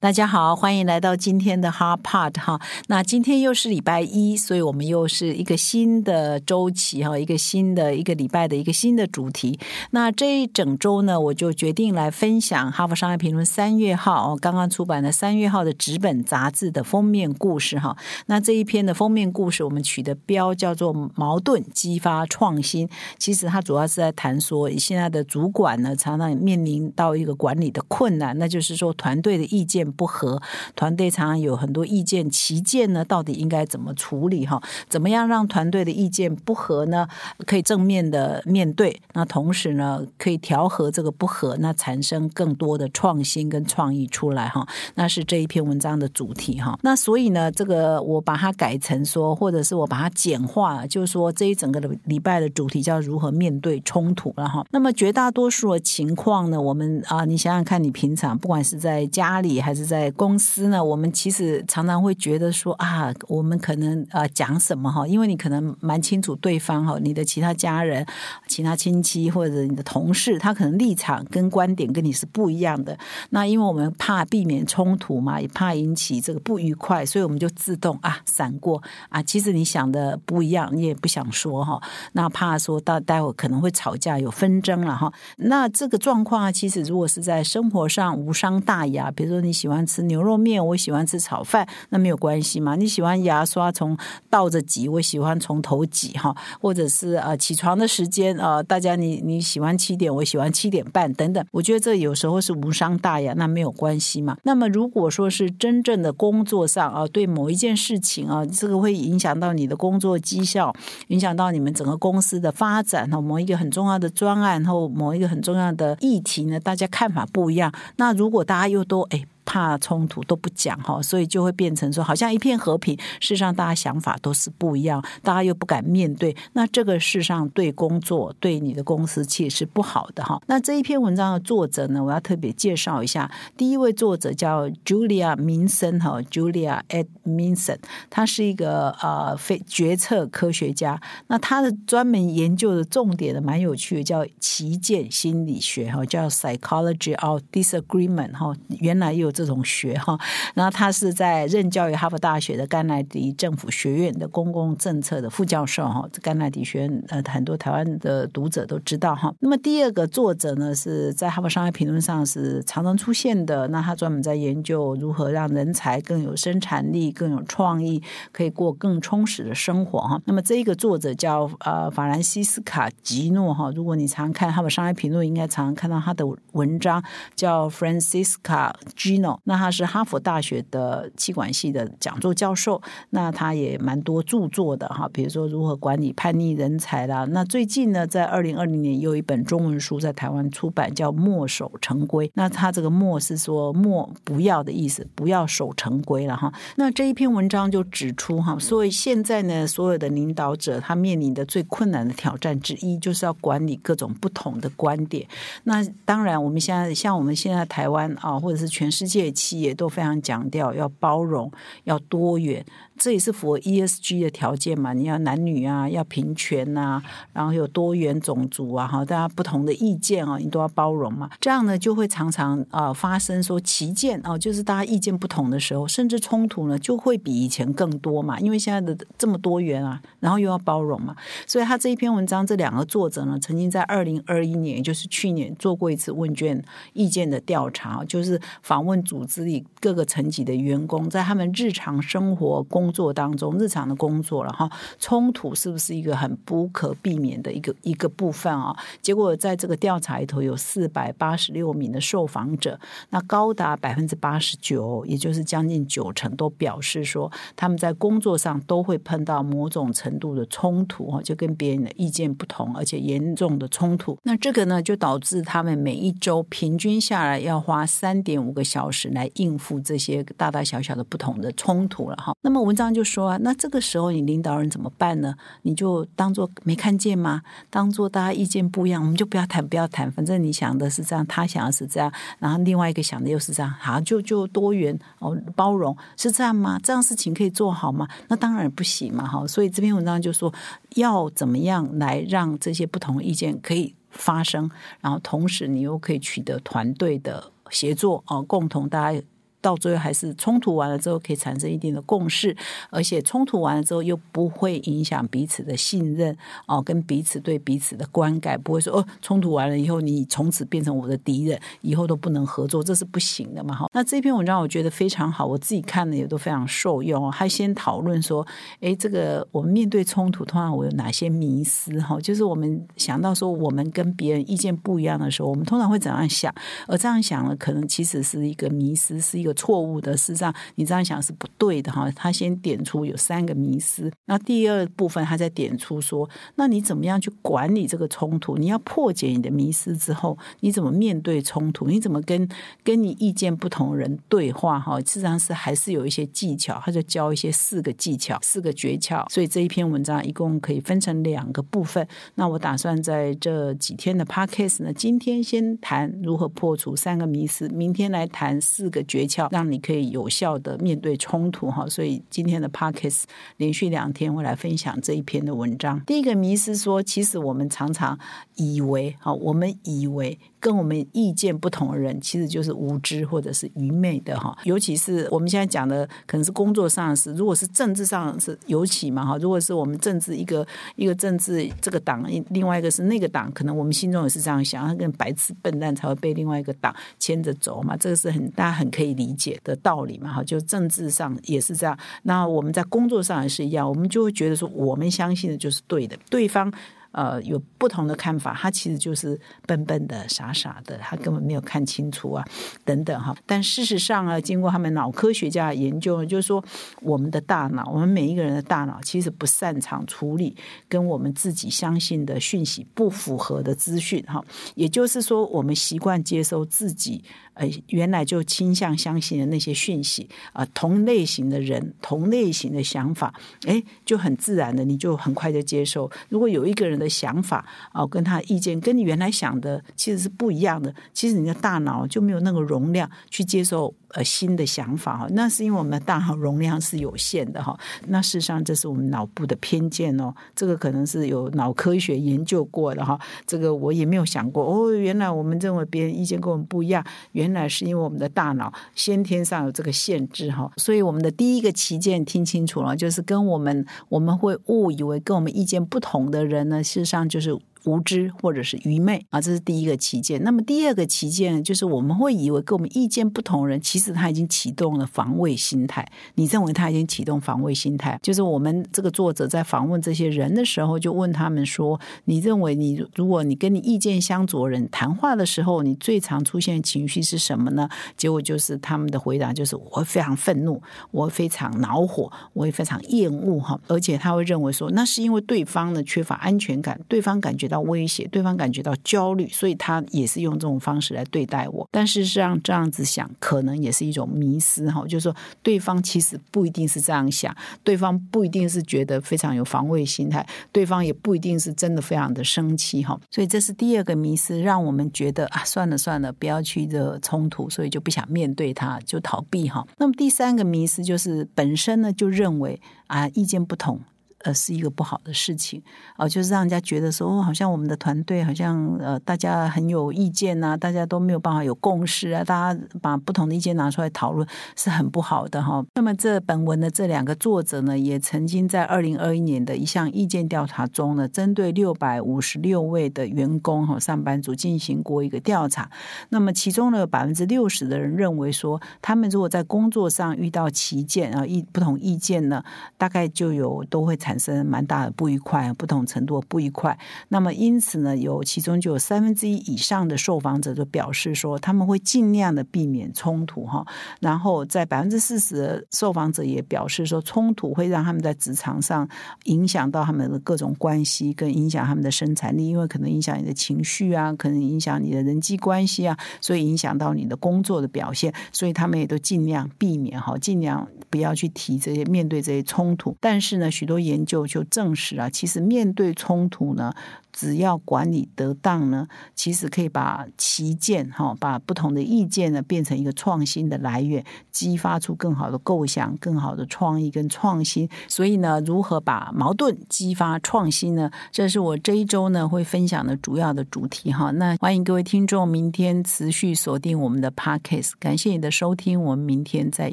大家好，欢迎来到今天的 Hard Part 哈。那今天又是礼拜一，所以我们又是一个新的周期哈，一个新的一个礼拜的一个新的主题。那这一整周呢，我就决定来分享《哈佛商业评论》三月号哦刚刚出版的三月号的纸本杂志的封面故事哈。那这一篇的封面故事，我们取的标叫做“矛盾激发创新”。其实它主要是在谈说，现在的主管呢，常常面临到一个管理的困难，那就是说团队的意见。不合，团队常常有很多意见，旗舰呢，到底应该怎么处理？哈，怎么样让团队的意见不合呢？可以正面的面对，那同时呢，可以调和这个不合，那产生更多的创新跟创意出来哈。那是这一篇文章的主题哈。那所以呢，这个我把它改成说，或者是我把它简化，就是说这一整个的礼拜的主题叫如何面对冲突了哈。那么绝大多数的情况呢，我们啊，你想想看，你平常不管是在家里还是是在公司呢，我们其实常常会觉得说啊，我们可能啊讲什么哈，因为你可能蛮清楚对方哈，你的其他家人、其他亲戚或者你的同事，他可能立场跟观点跟你是不一样的。那因为我们怕避免冲突嘛，也怕引起这个不愉快，所以我们就自动啊闪过啊。其实你想的不一样，你也不想说哈。那怕说到待会可能会吵架有纷争了哈。那这个状况啊，其实如果是在生活上无伤大雅，比如说你喜欢。喜欢吃牛肉面，我喜欢吃炒饭，那没有关系嘛？你喜欢牙刷从倒着挤，我喜欢从头挤哈，或者是呃起床的时间啊，大家你你喜欢七点，我喜欢七点半等等，我觉得这有时候是无伤大雅，那没有关系嘛。那么如果说是真正的工作上啊，对某一件事情啊，这个会影响到你的工作绩效，影响到你们整个公司的发展哈，某一个很重要的专案或某一个很重要的议题呢，大家看法不一样，那如果大家又都哎。怕冲突都不讲哈，所以就会变成说好像一片和平。事实上，大家想法都是不一样，大家又不敢面对。那这个事实上对工作、对你的公司其实是不好的哈。那这一篇文章的作者呢，我要特别介绍一下。第一位作者叫 Julia 明森哈，Julia Ed Minson，他是一个呃非决策科学家。那他的专门研究的重点呢，蛮有趣的，叫旗舰心理学哈，叫 Psychology of Disagreement 哈。原来有。这种学哈，然后他是在任教于哈佛大学的甘乃迪政府学院的公共政策的副教授哈。这甘乃迪学院呃，很多台湾的读者都知道哈。那么第二个作者呢，是在哈佛商业评论上是常常出现的。那他专门在研究如何让人才更有生产力、更有创意，可以过更充实的生活哈。那么这一个作者叫呃法兰西斯卡吉诺哈。如果你常看哈佛商业评论，应该常常看到他的文章，叫 Francisca G 那他是哈佛大学的气管系的讲座教授，那他也蛮多著作的哈，比如说如何管理叛逆人才啦。那最近呢，在二零二零年有一本中文书在台湾出版，叫《墨守成规》。那他这个“墨”是说“墨不要”的意思，不要守成规了哈。那这一篇文章就指出哈，所以现在呢，所有的领导者他面临的最困难的挑战之一，就是要管理各种不同的观点。那当然，我们现在像我们现在台湾啊，或者是全世界。界企业都非常强调要包容、要多元，这也是符合 ESG 的条件嘛？你要男女啊，要平权呐，然后有多元种族啊，哈，大家不同的意见啊，你都要包容嘛。这样呢，就会常常啊发生说旗舰啊，就是大家意见不同的时候，甚至冲突呢，就会比以前更多嘛。因为现在的这么多元啊，然后又要包容嘛，所以他这一篇文章，这两个作者呢，曾经在二零二一年，也就是去年做过一次问卷意见的调查，就是访问。组织里各个层级的员工，在他们日常生活工工作当中，日常的工作了哈，冲突是不是一个很不可避免的一个一个部分啊？结果在这个调查里头，有四百八十六名的受访者，那高达百分之八十九，也就是将近九成，都表示说他们在工作上都会碰到某种程度的冲突哈，就跟别人的意见不同，而且严重的冲突。那这个呢，就导致他们每一周平均下来要花三点五个小时来应付这些大大小小的不同的冲突了哈。那么文章就说啊，那这个时候你领导人怎么办呢？你就当做没看见吗？当做大家意见不一样，我们就不要谈，不要谈，反正你想的是这样，他想的是这样，然后另外一个想的又是这样，好，就就多元哦，包容是这样吗？这样事情可以做好吗？那当然不行嘛，哈。所以这篇文章就说要怎么样来让这些不同意见可以发生，然后同时你又可以取得团队的协作哦，共同大家。到最后还是冲突完了之后可以产生一定的共识，而且冲突完了之后又不会影响彼此的信任哦，跟彼此对彼此的观感不会说哦，冲突完了以后你从此变成我的敌人，以后都不能合作，这是不行的嘛哈。那这篇文章我觉得非常好，我自己看了也都非常受用哦。他先讨论说，哎，这个我们面对冲突，通常我有哪些迷思哈？就是我们想到说，我们跟别人意见不一样的时候，我们通常会怎样想？而这样想了，可能其实是一个迷思，是一个。错误的，事实上你这样想是不对的哈。他先点出有三个迷思，那第二部分他再点出说，那你怎么样去管理这个冲突？你要破解你的迷思之后，你怎么面对冲突？你怎么跟跟你意见不同人对话？哈，事实上是还是有一些技巧，他就教一些四个技巧，四个诀窍。所以这一篇文章一共可以分成两个部分。那我打算在这几天的 podcast 呢，今天先谈如何破除三个迷思，明天来谈四个诀窍。让你可以有效的面对冲突哈，所以今天的 Pockets 连续两天会来分享这一篇的文章。第一个迷思说，其实我们常常以为哈，我们以为。跟我们意见不同的人，其实就是无知或者是愚昧的哈。尤其是我们现在讲的，可能是工作上是，如果是政治上是尤其嘛哈。如果是我们政治一个一个政治这个党，另外一个是那个党，可能我们心中也是这样想，他跟白痴笨蛋才会被另外一个党牵着走嘛。这个是很大家很可以理理解的道理嘛哈。就政治上也是这样，那我们在工作上也是一样，我们就会觉得说，我们相信的就是对的，对方。呃，有不同的看法，他其实就是笨笨的、傻傻的，他根本没有看清楚啊，等等哈。但事实上啊，经过他们脑科学家的研究，就是说，我们的大脑，我们每一个人的大脑，其实不擅长处理跟我们自己相信的讯息不符合的资讯哈。也就是说，我们习惯接收自己。呃，原来就倾向相信的那些讯息啊，同类型的人，同类型的想法，哎，就很自然的，你就很快就接受。如果有一个人的想法啊，跟他意见跟你原来想的其实是不一样的，其实你的大脑就没有那个容量去接受。呃，新的想法哈，那是因为我们的大脑容量是有限的哈。那事实上，这是我们脑部的偏见哦。这个可能是有脑科学研究过的哈。这个我也没有想过哦，原来我们认为别人意见跟我们不一样，原来是因为我们的大脑先天上有这个限制哈。所以我们的第一个旗舰听清楚了，就是跟我们我们会误以为跟我们意见不同的人呢，事实上就是。无知或者是愚昧啊，这是第一个旗舰。那么第二个旗舰就是我们会以为跟我们意见不同人，其实他已经启动了防卫心态。你认为他已经启动防卫心态？就是我们这个作者在访问这些人的时候，就问他们说：“你认为你如果你跟你意见相左人谈话的时候，你最常出现的情绪是什么呢？”结果就是他们的回答就是：“我会非常愤怒，我会非常恼火，我会非常厌恶。”哈，而且他会认为说，那是因为对方呢缺乏安全感，对方感觉。到威胁，对方感觉到焦虑，所以他也是用这种方式来对待我。但事实上，这样子想可能也是一种迷失哈，就是说对方其实不一定是这样想，对方不一定是觉得非常有防卫心态，对方也不一定是真的非常的生气哈。所以这是第二个迷失，让我们觉得啊，算了算了，不要去这冲突，所以就不想面对他，就逃避哈。那么第三个迷失就是本身呢就认为啊，意见不同。呃，是一个不好的事情啊，就是让人家觉得说，哦好像我们的团队好像呃，大家很有意见呐，大家都没有办法有共识啊，大家把不同的意见拿出来讨论是很不好的哈。那么这本文的这两个作者呢，也曾经在二零二一年的一项意见调查中呢，针对六百五十六位的员工和上班族进行过一个调查。那么其中呢，百分之六十的人认为说，他们如果在工作上遇到旗舰啊意不同意见呢，大概就有都会产产生蛮大的不愉快，不同程度的不愉快。那么因此呢，有其中就有三分之一以上的受访者就表示说，他们会尽量的避免冲突哈。然后在百分之四十的受访者也表示说，冲突会让他们在职场上影响到他们的各种关系，跟影响他们的生产力，因为可能影响你的情绪啊，可能影响你的人际关系啊，所以影响到你的工作的表现，所以他们也都尽量避免哈，尽量不要去提这些面对这些冲突。但是呢，许多研究就证实啊，其实面对冲突呢。只要管理得当呢，其实可以把旗舰哈，把不同的意见呢变成一个创新的来源，激发出更好的构想、更好的创意跟创新。所以呢，如何把矛盾激发创新呢？这是我这一周呢会分享的主要的主题哈。那欢迎各位听众明天持续锁定我们的 Podcast，感谢你的收听，我们明天再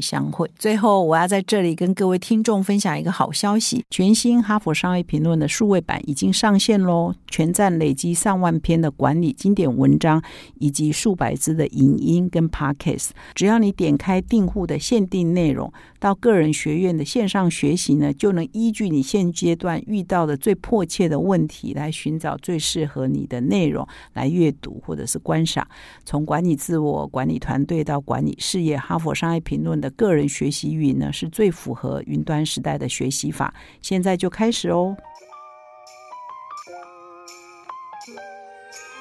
相会。最后，我要在这里跟各位听众分享一个好消息：全新《哈佛商业评论》的数位版已经上线喽。全站累积上万篇的管理经典文章，以及数百支的影音跟 podcast。只要你点开订户的限定内容，到个人学院的线上学习呢，就能依据你现阶段遇到的最迫切的问题，来寻找最适合你的内容来阅读或者是观赏。从管理自我、管理团队到管理事业，哈佛商业评论的个人学习云呢，是最符合云端时代的学习法。现在就开始哦！